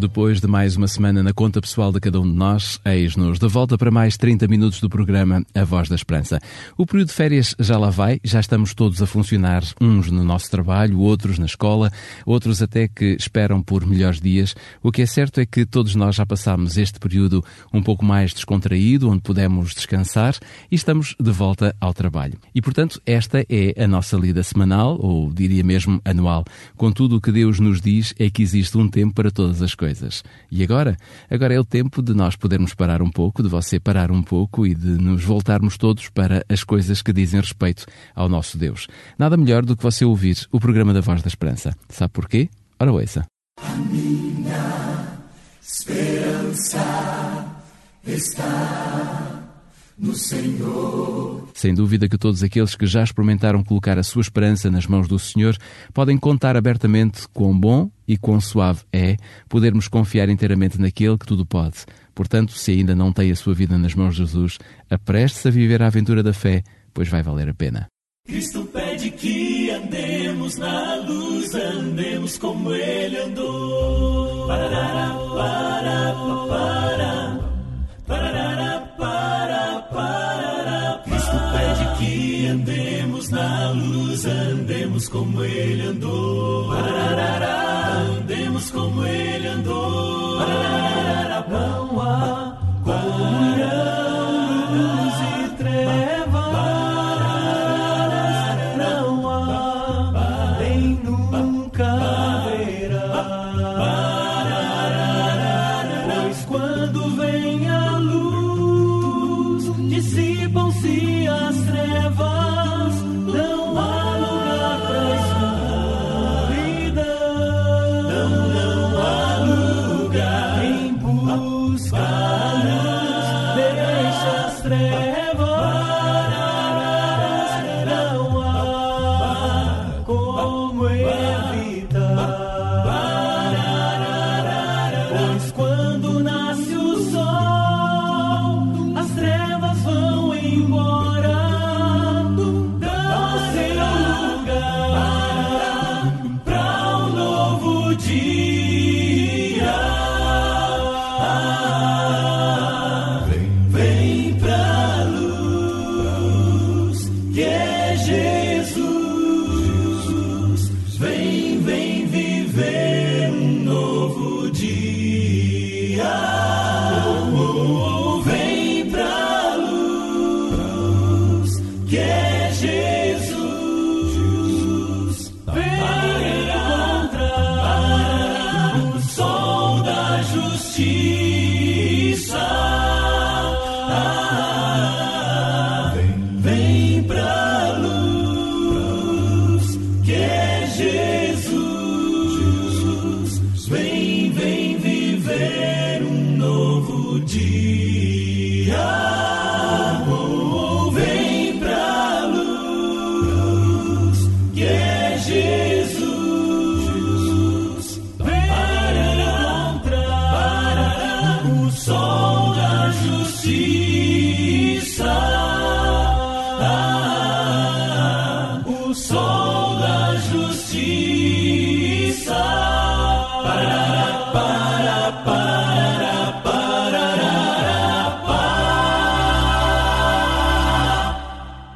Depois de mais uma semana na conta pessoal de cada um de nós, eis-nos de volta para mais 30 minutos do programa A Voz da Esperança. O período de férias já lá vai, já estamos todos a funcionar, uns no nosso trabalho, outros na escola, outros até que esperam por melhores dias. O que é certo é que todos nós já passámos este período um pouco mais descontraído, onde pudemos descansar e estamos de volta ao trabalho. E portanto, esta é a nossa lida semanal, ou diria mesmo anual. Contudo, o que Deus nos diz é que existe um tempo para todas as coisas coisas. E agora? Agora é o tempo de nós podermos parar um pouco, de você parar um pouco e de nos voltarmos todos para as coisas que dizem respeito ao nosso Deus. Nada melhor do que você ouvir o programa da Voz da Esperança. Sabe porquê? Ora, ouça. A minha esperança está no Senhor. Sem dúvida que todos aqueles que já experimentaram colocar a sua esperança nas mãos do Senhor podem contar abertamente quão bom e quão suave é podermos confiar inteiramente naquele que tudo pode. Portanto, se ainda não tem a sua vida nas mãos de Jesus, apreste-se a viver a aventura da fé, pois vai valer a pena. Cristo pede que andemos na luz, andemos como Ele andou. Parará, para, para, parará, que andemos na luz, andemos como Ele andou. Andemos como Ele andou.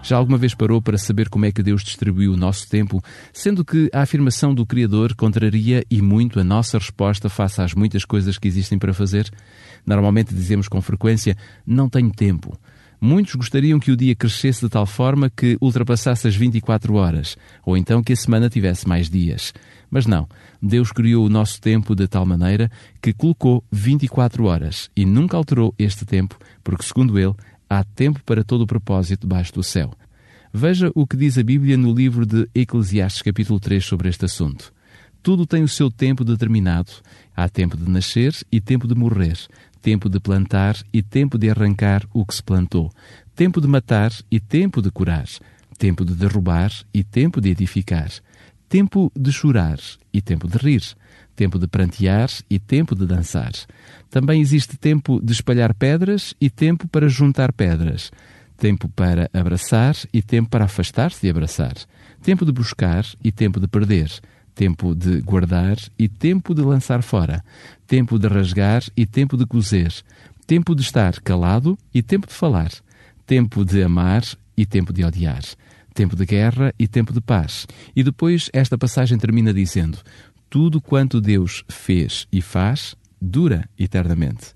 Já alguma vez parou para saber como é que Deus distribuiu o nosso tempo, sendo que a afirmação do Criador contraria e muito a nossa resposta face às muitas coisas que existem para fazer? Normalmente dizemos com frequência: não tenho tempo. Muitos gostariam que o dia crescesse de tal forma que ultrapassasse as 24 horas, ou então que a semana tivesse mais dias. Mas não, Deus criou o nosso tempo de tal maneira que colocou 24 horas e nunca alterou este tempo, porque, segundo Ele, há tempo para todo o propósito debaixo do céu. Veja o que diz a Bíblia no livro de Eclesiastes, capítulo 3, sobre este assunto. Tudo tem o seu tempo determinado. Há tempo de nascer e tempo de morrer, tempo de plantar e tempo de arrancar o que se plantou, tempo de matar e tempo de curar, tempo de derrubar e tempo de edificar, tempo de chorar e tempo de rir, tempo de prantear e tempo de dançar. Também existe tempo de espalhar pedras e tempo para juntar pedras, tempo para abraçar e tempo para afastar-se de abraçar, tempo de buscar e tempo de perder, tempo de guardar e tempo de lançar fora, tempo de rasgar e tempo de cozer, tempo de estar calado e tempo de falar, tempo de amar e tempo de odiar, tempo de guerra e tempo de paz. E depois esta passagem termina dizendo: Tudo quanto Deus fez e faz dura eternamente.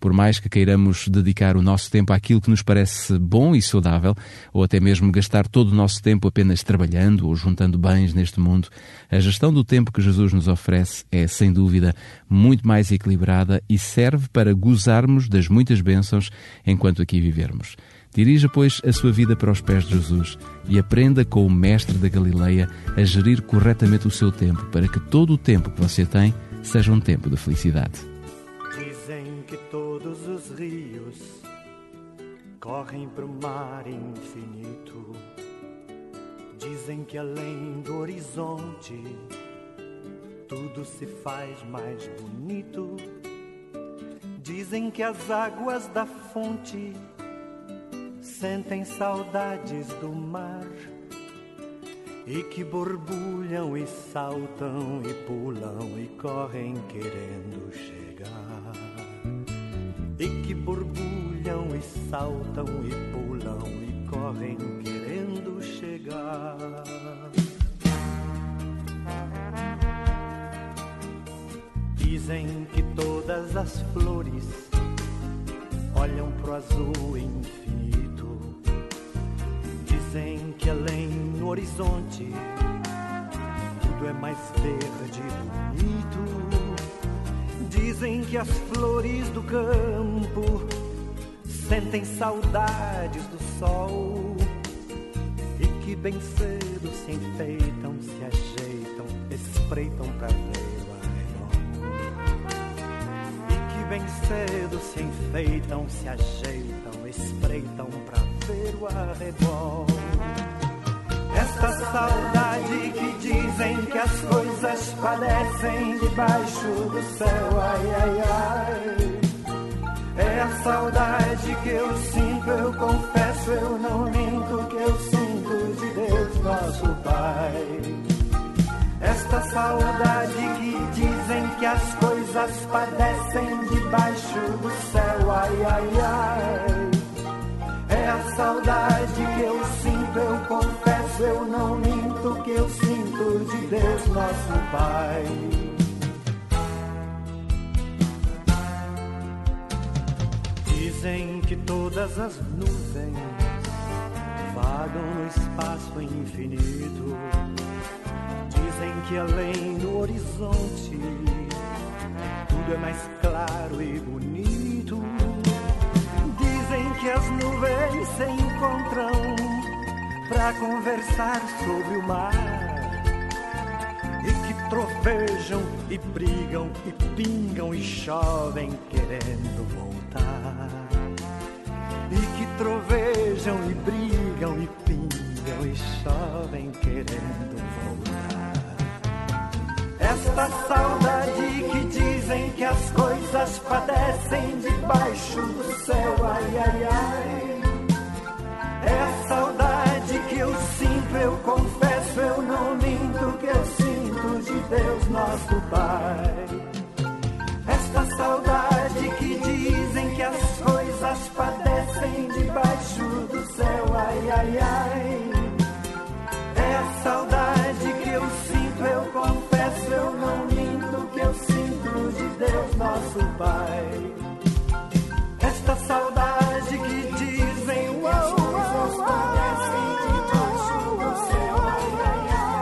Por mais que queiramos dedicar o nosso tempo àquilo que nos parece bom e saudável, ou até mesmo gastar todo o nosso tempo apenas trabalhando ou juntando bens neste mundo, a gestão do tempo que Jesus nos oferece é, sem dúvida, muito mais equilibrada e serve para gozarmos das muitas bênçãos enquanto aqui vivermos. Dirija, pois, a sua vida para os pés de Jesus e aprenda com o Mestre da Galileia a gerir corretamente o seu tempo para que todo o tempo que você tem seja um tempo de felicidade. Dizem que todos os rios correm para o mar infinito. Dizem que além do horizonte tudo se faz mais bonito. Dizem que as águas da fonte sentem saudades do mar e que borbulham e saltam e pulam e correm querendo chegar. E que borbulham e saltam e pulam e correm querendo chegar. Dizem que todas as flores olham pro azul infinito. Dizem que além no horizonte tudo é mais verde e bonito. Dizem que as flores do campo sentem saudades do sol e que bem cedo se enfeitam, se ajeitam, espreitam pra ver o arrebol. E que bem cedo se enfeitam, se ajeitam, espreitam pra ver o arrebol. Esta saudade que dizem que as coisas padecem debaixo do céu, ai ai ai. É a saudade que eu sinto, eu confesso, eu não minto, que eu sinto de Deus, nosso Pai. Esta saudade que dizem que as coisas padecem debaixo do céu, ai ai ai. A saudade que eu sinto, eu confesso, eu não minto, que eu sinto de Deus, nosso Pai. Dizem que todas as nuvens vagam no espaço infinito. Dizem que além do horizonte tudo é mais claro e bonito. Que as nuvens se encontram para conversar sobre o mar e que trovejam e brigam e pingam e chovem querendo voltar. E que trovejam e brigam e pingam e chovem querendo voltar. Esta saudade que dizem que as coisas padecem debaixo do céu, ai ai ai. É a saudade que eu sinto, eu confesso, eu não minto, que eu sinto de Deus, nosso Pai. Esta saudade que dizem que as coisas padecem debaixo do céu, ai ai ai. Esta saudade que dizem do céu, ai ai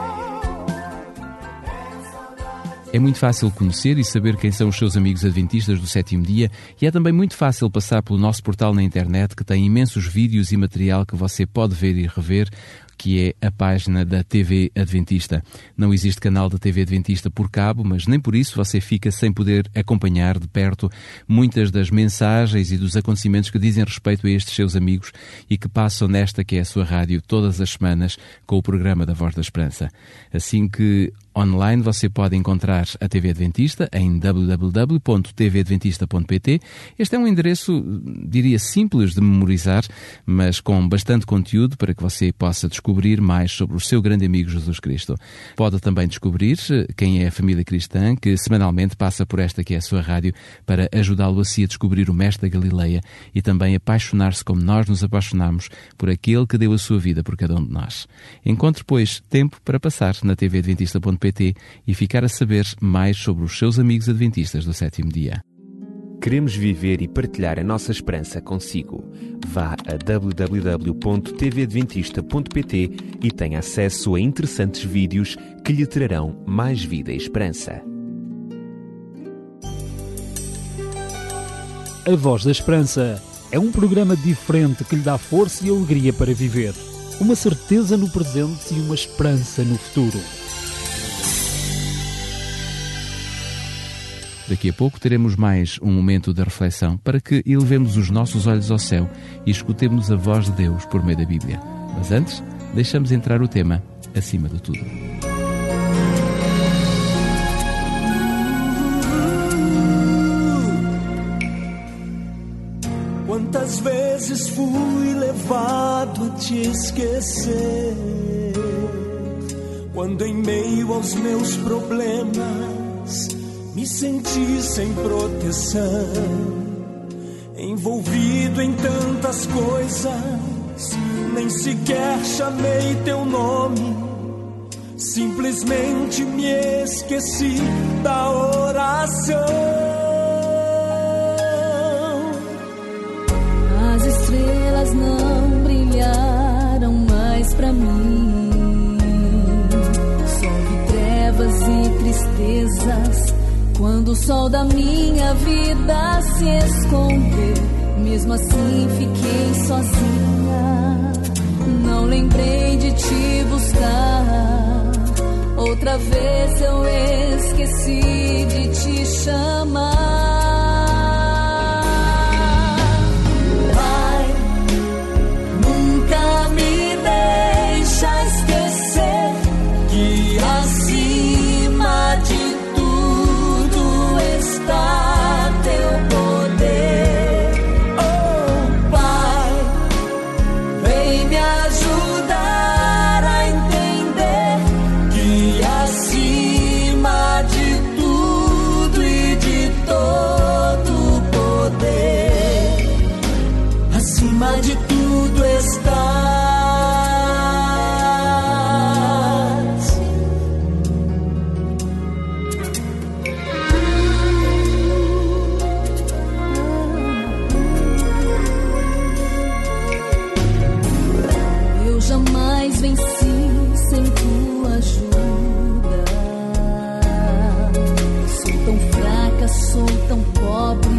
É muito fácil conhecer e saber quem são os seus amigos adventistas do sétimo dia e é também muito fácil passar pelo nosso portal na internet que tem imensos vídeos e material que você pode ver e rever, que é a página da TV Adventista. Não existe canal da TV Adventista por cabo, mas nem por isso você fica sem poder acompanhar de perto muitas das mensagens e dos acontecimentos que dizem respeito a estes seus amigos e que passam nesta que é a sua rádio todas as semanas com o programa da Voz da Esperança. Assim que online você pode encontrar a TV Adventista em www.tvadventista.pt. Este é um endereço, diria, simples de memorizar, mas com bastante conteúdo para que você possa descobrir mais sobre o seu grande amigo Jesus Cristo. Pode também descobrir quem é a família cristã que semanalmente passa por esta que é a sua rádio para ajudá-lo assim a descobrir o Mestre da Galileia e também apaixonar-se como nós nos apaixonamos por aquele que deu a sua vida por cada um de nós. Encontre, pois, tempo para passar na tvadventista.pt e ficar a saber mais sobre os seus amigos adventistas do sétimo dia. Queremos viver e partilhar a nossa esperança consigo. Vá a www.tvadventista.pt e tenha acesso a interessantes vídeos que lhe trarão mais vida e esperança. A Voz da Esperança é um programa diferente que lhe dá força e alegria para viver. Uma certeza no presente e uma esperança no futuro. Daqui a pouco teremos mais um momento de reflexão para que elevemos os nossos olhos ao céu e escutemos a voz de Deus por meio da Bíblia. Mas antes, deixamos entrar o tema acima de tudo. Quantas vezes fui levado a te esquecer? Quando em meio aos meus problemas senti sem proteção, envolvido em tantas coisas, nem sequer chamei teu nome. Simplesmente me esqueci da oração. As estrelas não brilharam mais pra mim. Só vi trevas e tristezas quando o sol da minha vida se escondeu. Mesmo assim fiquei sozinha. Não lembrei de te buscar. Outra vez eu esqueci de te chamar. Tão pobre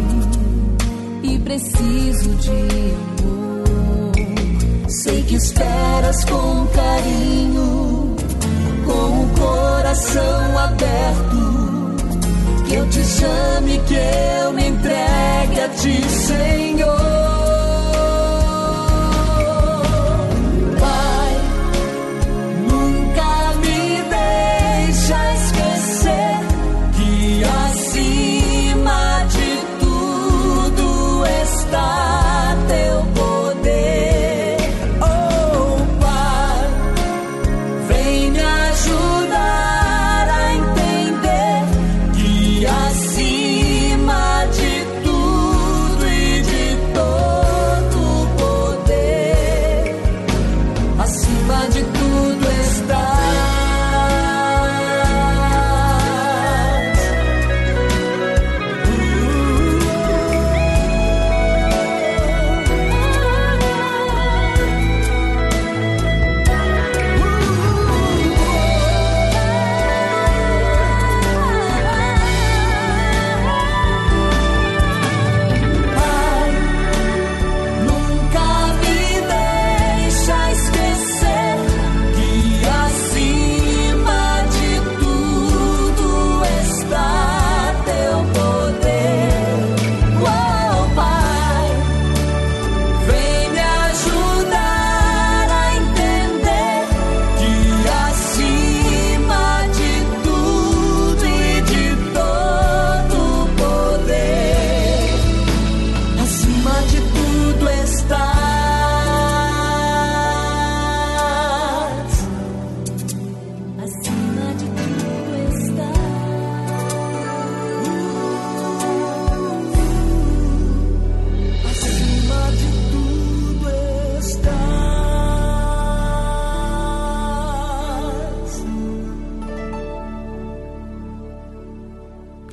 e preciso de amor. Sei que esperas com carinho, com o coração aberto. Que eu te chame, que eu me entregue a ti, Senhor.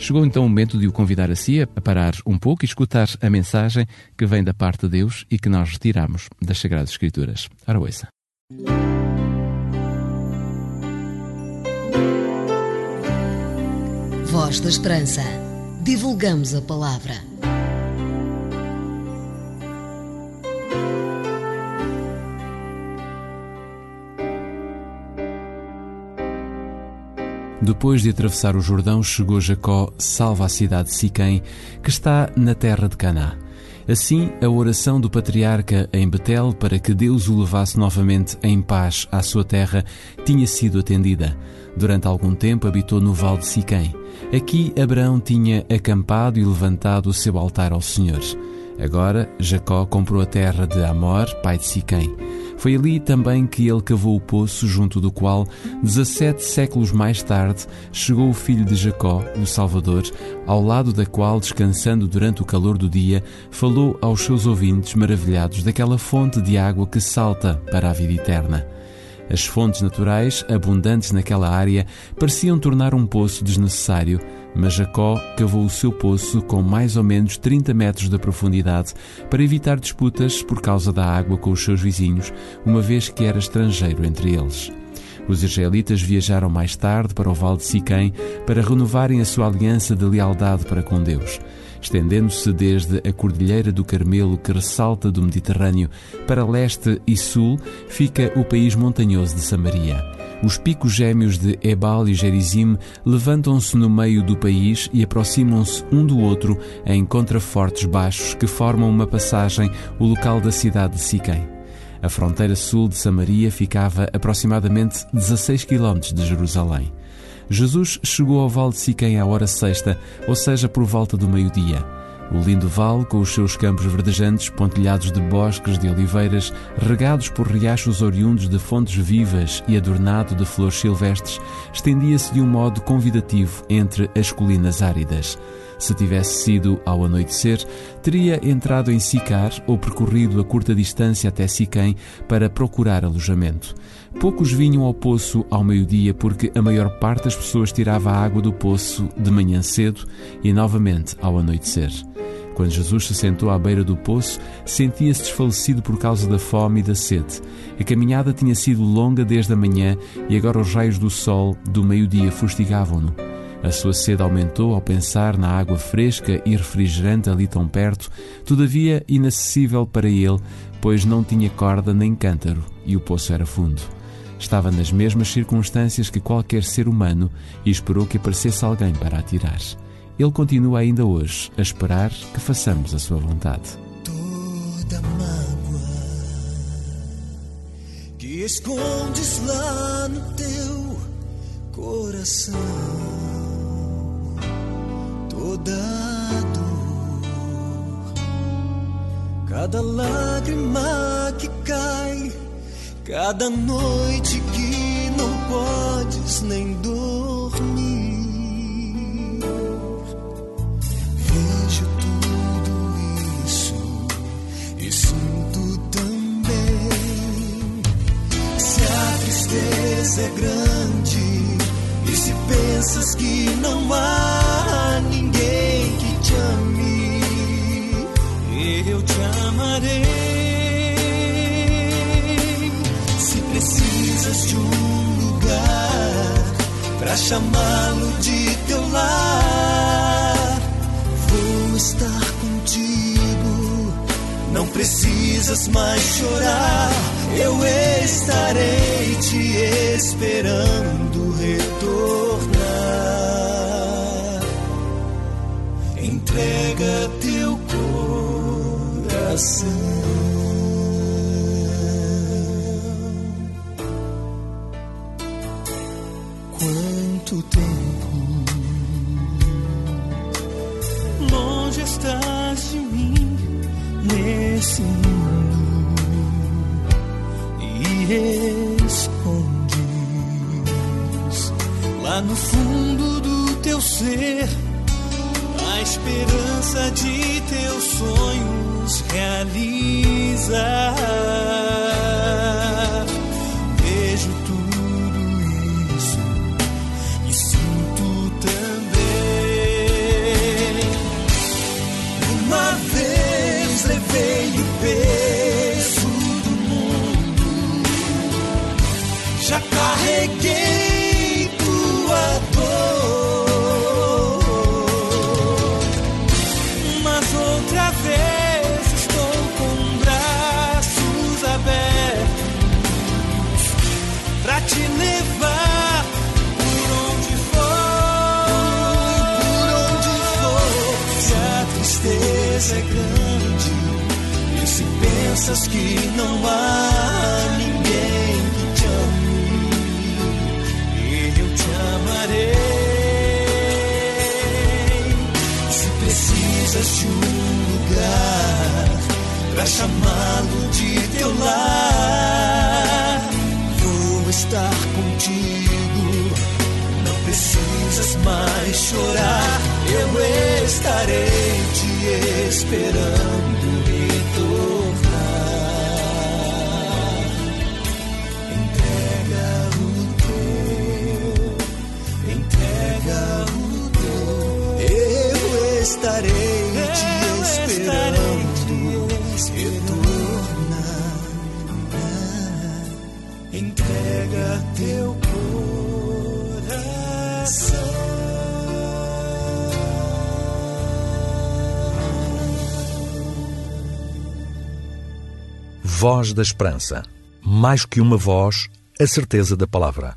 Chegou então o momento de o convidar a si a parar um pouco e escutar a mensagem que vem da parte de Deus e que nós retiramos das Sagradas Escrituras. Ora. Voz da Esperança. Divulgamos a palavra. Depois de atravessar o Jordão, chegou Jacó, salva a cidade de Siquém, que está na terra de Caná. Assim, a oração do patriarca em Betel para que Deus o levasse novamente em paz à sua terra tinha sido atendida. Durante algum tempo habitou no vale de Siquém. Aqui Abraão tinha acampado e levantado o seu altar ao Senhor. Agora, Jacó comprou a terra de Amor, pai de Siquém. Foi ali também que ele cavou o poço junto do qual, 17 séculos mais tarde, chegou o filho de Jacó, o Salvador, ao lado da qual, descansando durante o calor do dia, falou aos seus ouvintes maravilhados daquela fonte de água que salta para a vida eterna. As fontes naturais, abundantes naquela área, pareciam tornar um poço desnecessário, mas Jacó cavou o seu poço com mais ou menos 30 metros de profundidade para evitar disputas por causa da água com os seus vizinhos, uma vez que era estrangeiro entre eles. Os israelitas viajaram mais tarde para o Vale de Siquém para renovarem a sua aliança de lealdade para com Deus estendendo-se desde a Cordilheira do Carmelo, que ressalta do Mediterrâneo, para leste e sul, fica o país montanhoso de Samaria. Os picos gêmeos de Ebal e Gerizim levantam-se no meio do país e aproximam-se um do outro em contrafortes baixos que formam uma passagem, o local da cidade de Siquém. A fronteira sul de Samaria ficava aproximadamente 16 quilómetros de Jerusalém. Jesus chegou ao vale de Siquém à hora sexta, ou seja, por volta do meio-dia. O lindo vale, com os seus campos verdejantes, pontilhados de bosques de oliveiras, regados por riachos oriundos de fontes vivas e adornado de flores silvestres, estendia-se de um modo convidativo entre as colinas áridas. Se tivesse sido ao anoitecer, teria entrado em Sicar ou percorrido a curta distância até Siquém para procurar alojamento. Poucos vinham ao poço ao meio-dia porque a maior parte das pessoas tirava a água do poço de manhã cedo e novamente ao anoitecer. Quando Jesus se sentou à beira do poço, sentia-se desfalecido por causa da fome e da sede. A caminhada tinha sido longa desde a manhã e agora os raios do sol do meio-dia fustigavam-no. A sua sede aumentou ao pensar na água fresca e refrigerante ali tão perto, todavia inacessível para ele, pois não tinha corda nem cântaro e o poço era fundo. Estava nas mesmas circunstâncias que qualquer ser humano e esperou que aparecesse alguém para atirar. Ele continua ainda hoje a esperar que façamos a sua vontade. Toda mágoa que escondes lá no teu coração, toda dor, cada lágrima que cai, cada noite que não podes nem dormir. Vejo tudo isso e sinto também. Se a tristeza é grande e se pensas que não há ninguém que te ame, eu te amarei. Precisas um lugar para chamá-lo de teu lar, vou estar contigo. Não precisas mais chorar, eu estarei te esperando retornar. Entrega teu coração. Quanto tempo longe estás de mim nesse mundo e escondes lá no fundo do teu ser a esperança de teus sonhos realizar. Que não há ninguém que te ame, eu te amarei. Se precisas de um lugar pra chamá-lo de teu lar, vou estar contigo. Não precisas mais chorar, eu estarei te esperando estarei te esperando retornar. Entrega teu Voz da Esperança. Mais que uma voz, a certeza da palavra.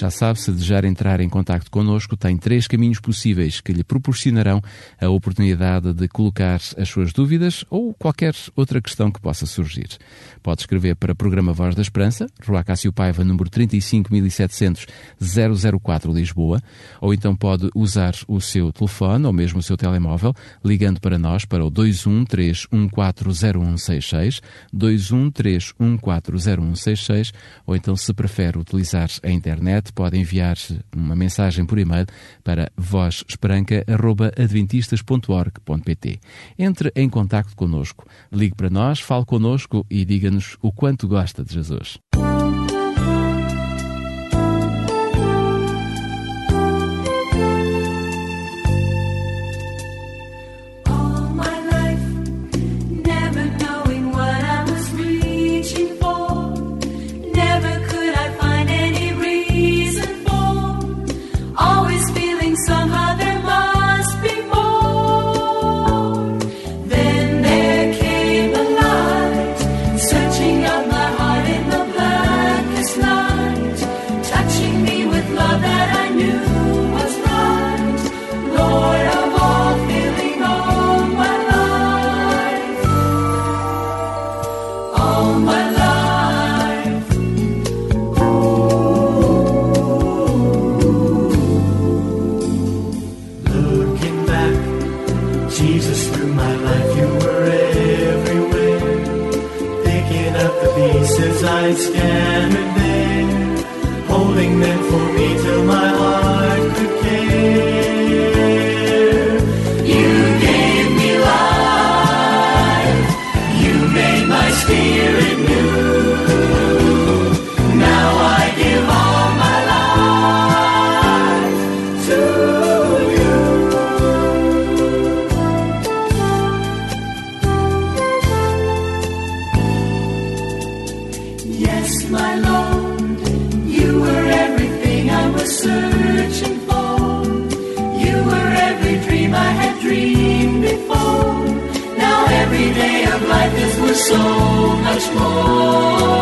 Já sabe, se desejar entrar em contato connosco, tem três caminhos possíveis que lhe proporcionarão a oportunidade de colocar as suas dúvidas ou qualquer outra questão que possa surgir. Pode escrever para o Programa Voz da Esperança, Rua Cássio Paiva, número 35700 004 Lisboa, ou então pode usar o seu telefone ou mesmo o seu telemóvel, ligando para nós para o 213140166, 213140166, ou então se prefere utilizar a internet, pode enviar uma mensagem por e-mail para vozesperanca.adventistas.org.pt. Entre em contato connosco, ligue para nós, fale connosco e diga-nos o quanto gosta de Jesus. Life is worth so much more.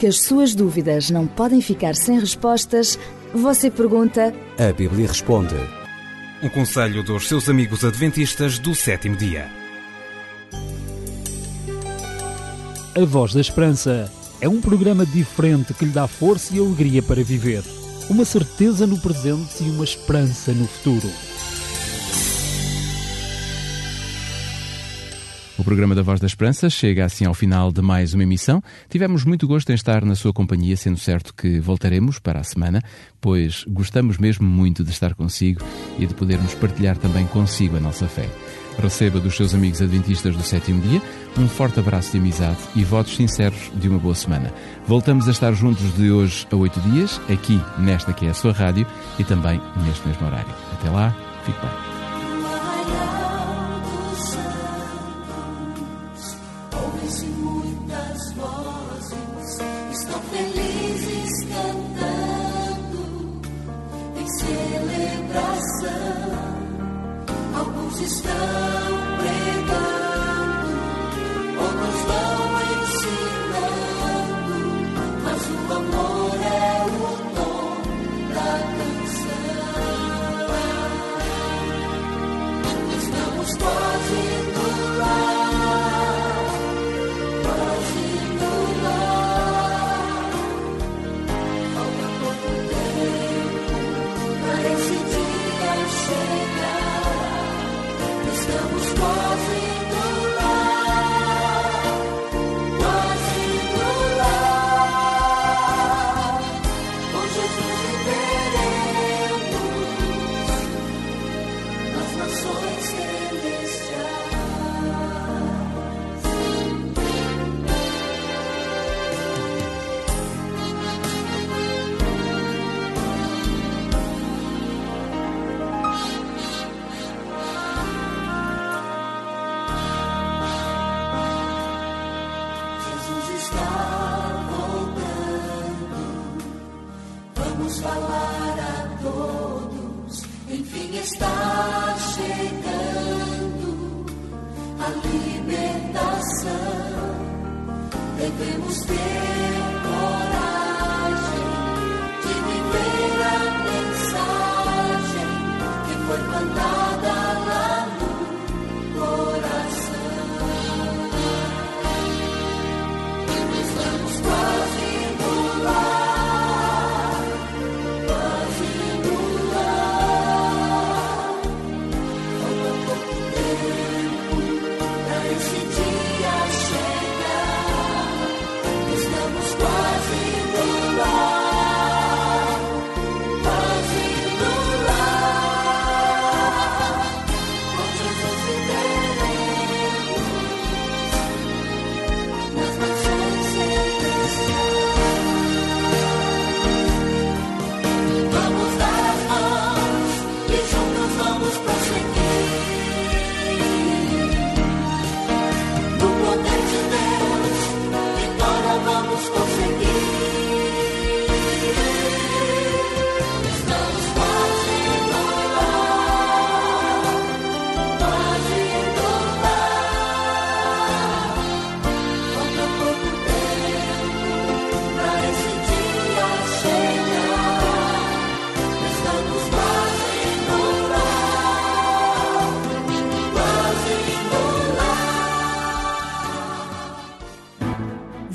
Porque as suas dúvidas não podem ficar sem respostas, você pergunta A Bíblia responde. Um conselho dos seus amigos adventistas do sétimo dia. A Voz da Esperança é um programa diferente que lhe dá força e alegria para viver. Uma certeza no presente e uma esperança no futuro. O programa da Voz da Esperança chega assim ao final de mais uma emissão. Tivemos muito gosto em estar na sua companhia, sendo certo que voltaremos para a semana, pois gostamos mesmo muito de estar consigo e de podermos partilhar também consigo a nossa fé. Receba dos seus amigos adventistas do sétimo dia um forte abraço de amizade e votos sinceros de uma boa semana. Voltamos a estar juntos de hoje a oito dias, aqui nesta que é a sua rádio e também neste mesmo horário. Até lá, fique bem. Vamos falar a todos. Enfim está chegando a libertação. Devemos ter coragem de viver a mensagem que foi plantada Vamos dar